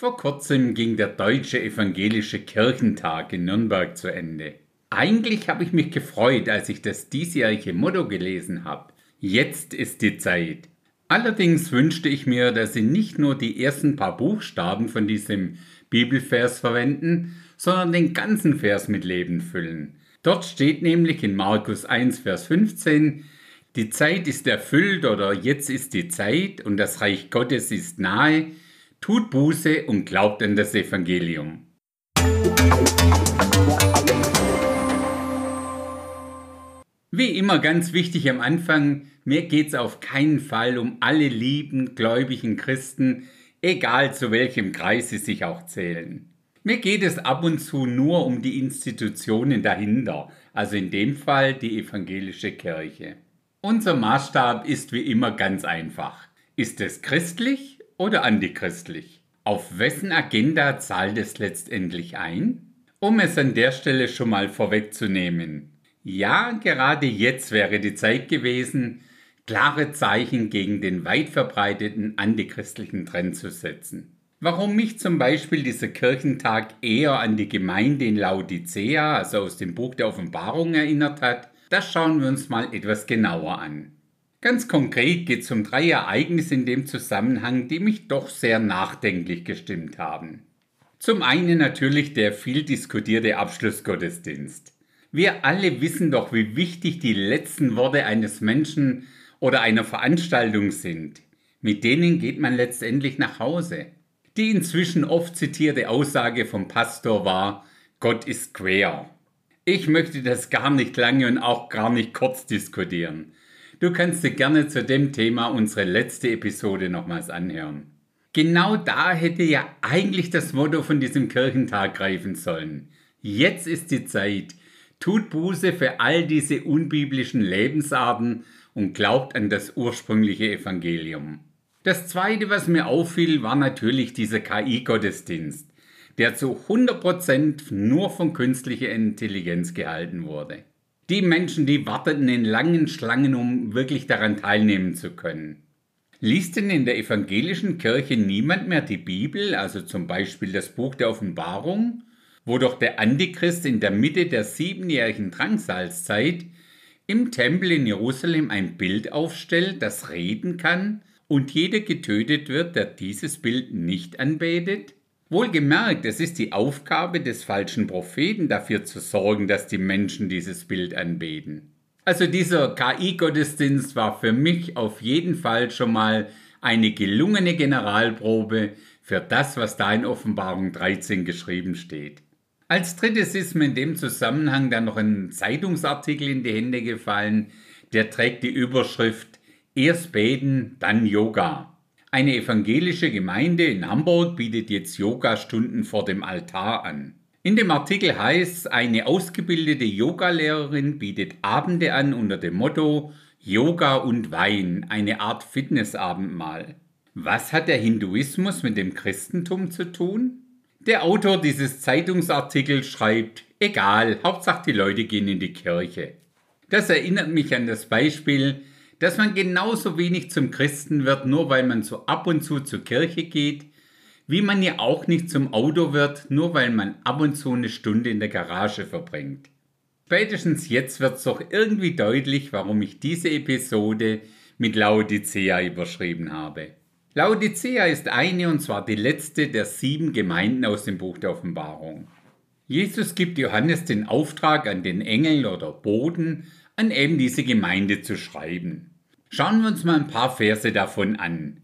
Vor kurzem ging der Deutsche Evangelische Kirchentag in Nürnberg zu Ende. Eigentlich habe ich mich gefreut, als ich das diesjährige Motto gelesen habe. Jetzt ist die Zeit. Allerdings wünschte ich mir, dass Sie nicht nur die ersten paar Buchstaben von diesem Bibelvers verwenden, sondern den ganzen Vers mit Leben füllen. Dort steht nämlich in Markus 1, Vers 15, die Zeit ist erfüllt oder jetzt ist die Zeit und das Reich Gottes ist nahe, Tut Buße und glaubt an das Evangelium. Wie immer ganz wichtig am Anfang, mir geht es auf keinen Fall um alle lieben, gläubigen Christen, egal zu welchem Kreis sie sich auch zählen. Mir geht es ab und zu nur um die Institutionen dahinter, also in dem Fall die evangelische Kirche. Unser Maßstab ist wie immer ganz einfach. Ist es christlich oder antichristlich? Auf wessen Agenda zahlt es letztendlich ein? Um es an der Stelle schon mal vorwegzunehmen. Ja, gerade jetzt wäre die Zeit gewesen, klare Zeichen gegen den weit verbreiteten antichristlichen Trend zu setzen. Warum mich zum Beispiel dieser Kirchentag eher an die Gemeinde in Laodicea, also aus dem Buch der Offenbarung, erinnert hat, das schauen wir uns mal etwas genauer an. Ganz konkret geht es um drei Ereignisse in dem Zusammenhang, die mich doch sehr nachdenklich gestimmt haben. Zum einen natürlich der viel diskutierte Abschlussgottesdienst. Wir alle wissen doch, wie wichtig die letzten Worte eines Menschen oder einer Veranstaltung sind. Mit denen geht man letztendlich nach Hause. Die inzwischen oft zitierte Aussage vom Pastor war, Gott ist quer. Ich möchte das gar nicht lange und auch gar nicht kurz diskutieren. Du kannst dir gerne zu dem Thema unsere letzte Episode nochmals anhören. Genau da hätte ja eigentlich das Motto von diesem Kirchentag greifen sollen. Jetzt ist die Zeit. Tut Buße für all diese unbiblischen Lebensarten und glaubt an das ursprüngliche Evangelium. Das zweite, was mir auffiel, war natürlich dieser KI-Gottesdienst, der zu 100% nur von künstlicher Intelligenz gehalten wurde. Die Menschen, die warteten in langen Schlangen, um wirklich daran teilnehmen zu können. Liest denn in der evangelischen Kirche niemand mehr die Bibel, also zum Beispiel das Buch der Offenbarung, wo doch der Antichrist in der Mitte der siebenjährigen Drangsalzzeit im Tempel in Jerusalem ein Bild aufstellt, das reden kann und jeder getötet wird, der dieses Bild nicht anbetet? Wohlgemerkt, es ist die Aufgabe des falschen Propheten dafür zu sorgen, dass die Menschen dieses Bild anbeten. Also dieser KI-Gottesdienst war für mich auf jeden Fall schon mal eine gelungene Generalprobe für das, was da in Offenbarung 13 geschrieben steht. Als drittes ist mir in dem Zusammenhang dann noch ein Zeitungsartikel in die Hände gefallen, der trägt die Überschrift Erst beten, dann Yoga. Eine evangelische Gemeinde in Hamburg bietet jetzt Yogastunden vor dem Altar an. In dem Artikel heißt, eine ausgebildete Yogalehrerin bietet Abende an unter dem Motto Yoga und Wein, eine Art Fitnessabendmahl. Was hat der Hinduismus mit dem Christentum zu tun? Der Autor dieses Zeitungsartikels schreibt, egal, Hauptsache die Leute gehen in die Kirche. Das erinnert mich an das Beispiel, dass man genauso wenig zum Christen wird, nur weil man so ab und zu zur Kirche geht, wie man ja auch nicht zum Auto wird, nur weil man ab und zu eine Stunde in der Garage verbringt. Spätestens jetzt wird es doch irgendwie deutlich, warum ich diese Episode mit Laodicea überschrieben habe. Laodicea ist eine und zwar die letzte der sieben Gemeinden aus dem Buch der Offenbarung. Jesus gibt Johannes den Auftrag an den Engel oder Boden, an eben diese Gemeinde zu schreiben. Schauen wir uns mal ein paar Verse davon an.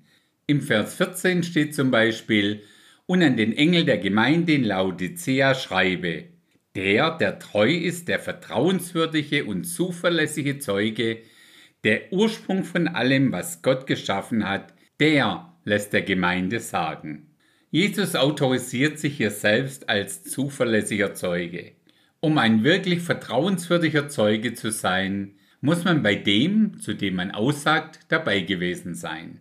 Im Vers 14 steht zum Beispiel, und an den Engel der Gemeinde in Laodicea schreibe, der, der treu ist, der vertrauenswürdige und zuverlässige Zeuge, der Ursprung von allem, was Gott geschaffen hat, der lässt der Gemeinde sagen. Jesus autorisiert sich hier selbst als zuverlässiger Zeuge. Um ein wirklich vertrauenswürdiger Zeuge zu sein, muss man bei dem, zu dem man aussagt, dabei gewesen sein.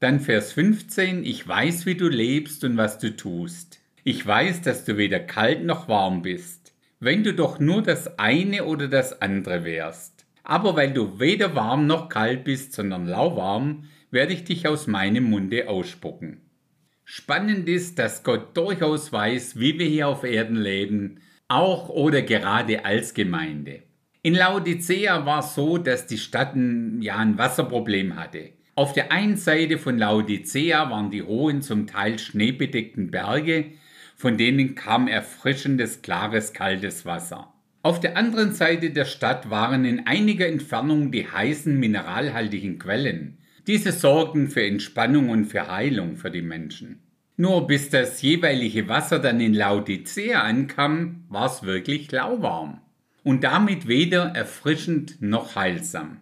Dann Vers 15, ich weiß, wie du lebst und was du tust. Ich weiß, dass du weder kalt noch warm bist. Wenn du doch nur das eine oder das andere wärst. Aber weil du weder warm noch kalt bist, sondern lauwarm, werde ich dich aus meinem Munde ausspucken. Spannend ist, dass Gott durchaus weiß, wie wir hier auf Erden leben, auch oder gerade als Gemeinde. In Laodicea war es so, dass die Stadt ein, ja, ein Wasserproblem hatte. Auf der einen Seite von Laodicea waren die hohen, zum Teil schneebedeckten Berge, von denen kam erfrischendes, klares, kaltes Wasser. Auf der anderen Seite der Stadt waren in einiger Entfernung die heißen, mineralhaltigen Quellen. Diese sorgten für Entspannung und für Heilung für die Menschen. Nur bis das jeweilige Wasser dann in Laodicea ankam, war es wirklich lauwarm. Und damit weder erfrischend noch heilsam.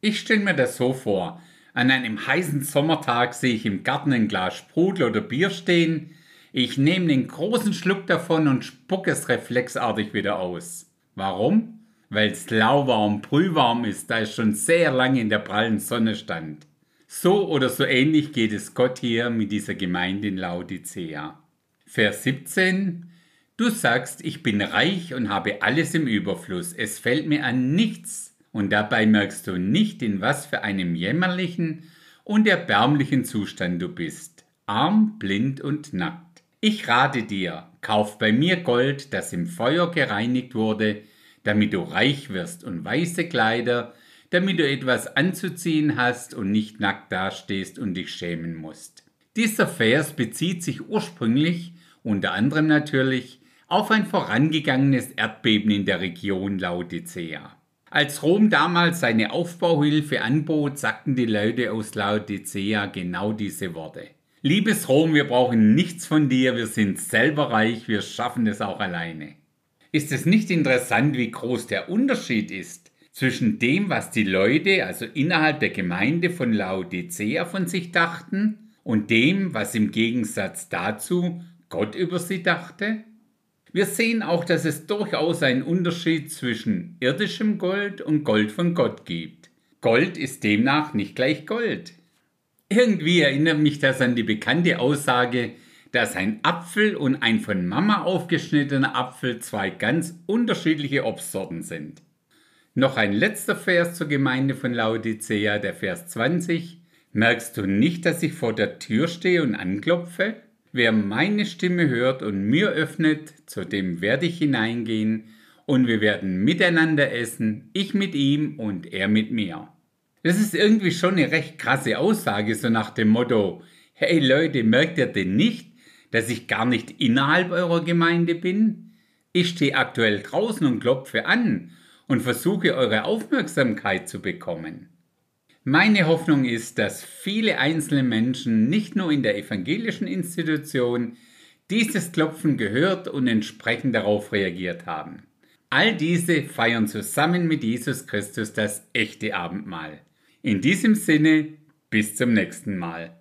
Ich stelle mir das so vor. An einem heißen Sommertag sehe ich im Garten ein Glas Sprudel oder Bier stehen. Ich nehme den großen Schluck davon und spucke es reflexartig wieder aus. Warum? Weil es lauwarm, brühwarm ist, da es schon sehr lange in der prallen Sonne stand. So oder so ähnlich geht es Gott hier mit dieser Gemeinde in Laodicea. Vers 17 Du sagst, ich bin reich und habe alles im Überfluss, es fällt mir an nichts, und dabei merkst du nicht, in was für einem jämmerlichen und erbärmlichen Zustand du bist, arm, blind und nackt. Ich rate dir, kauf bei mir Gold, das im Feuer gereinigt wurde, damit du reich wirst, und weiße Kleider, damit du etwas anzuziehen hast und nicht nackt dastehst und dich schämen musst. Dieser Vers bezieht sich ursprünglich, unter anderem natürlich, auf ein vorangegangenes Erdbeben in der Region Laodicea. Als Rom damals seine Aufbauhilfe anbot, sagten die Leute aus Laodicea genau diese Worte. Liebes Rom, wir brauchen nichts von dir, wir sind selber reich, wir schaffen es auch alleine. Ist es nicht interessant, wie groß der Unterschied ist zwischen dem, was die Leute, also innerhalb der Gemeinde von Laodicea von sich dachten, und dem, was im Gegensatz dazu Gott über sie dachte? Wir sehen auch, dass es durchaus einen Unterschied zwischen irdischem Gold und Gold von Gott gibt. Gold ist demnach nicht gleich Gold. Irgendwie erinnert mich das an die bekannte Aussage, dass ein Apfel und ein von Mama aufgeschnittener Apfel zwei ganz unterschiedliche Obstsorten sind. Noch ein letzter Vers zur Gemeinde von Laodicea, der Vers 20. Merkst du nicht, dass ich vor der Tür stehe und anklopfe? Wer meine Stimme hört und mir öffnet, zu dem werde ich hineingehen und wir werden miteinander essen, ich mit ihm und er mit mir. Das ist irgendwie schon eine recht krasse Aussage, so nach dem Motto, hey Leute, merkt ihr denn nicht, dass ich gar nicht innerhalb eurer Gemeinde bin? Ich stehe aktuell draußen und klopfe an und versuche eure Aufmerksamkeit zu bekommen. Meine Hoffnung ist, dass viele einzelne Menschen nicht nur in der evangelischen Institution dieses Klopfen gehört und entsprechend darauf reagiert haben. All diese feiern zusammen mit Jesus Christus das echte Abendmahl. In diesem Sinne, bis zum nächsten Mal.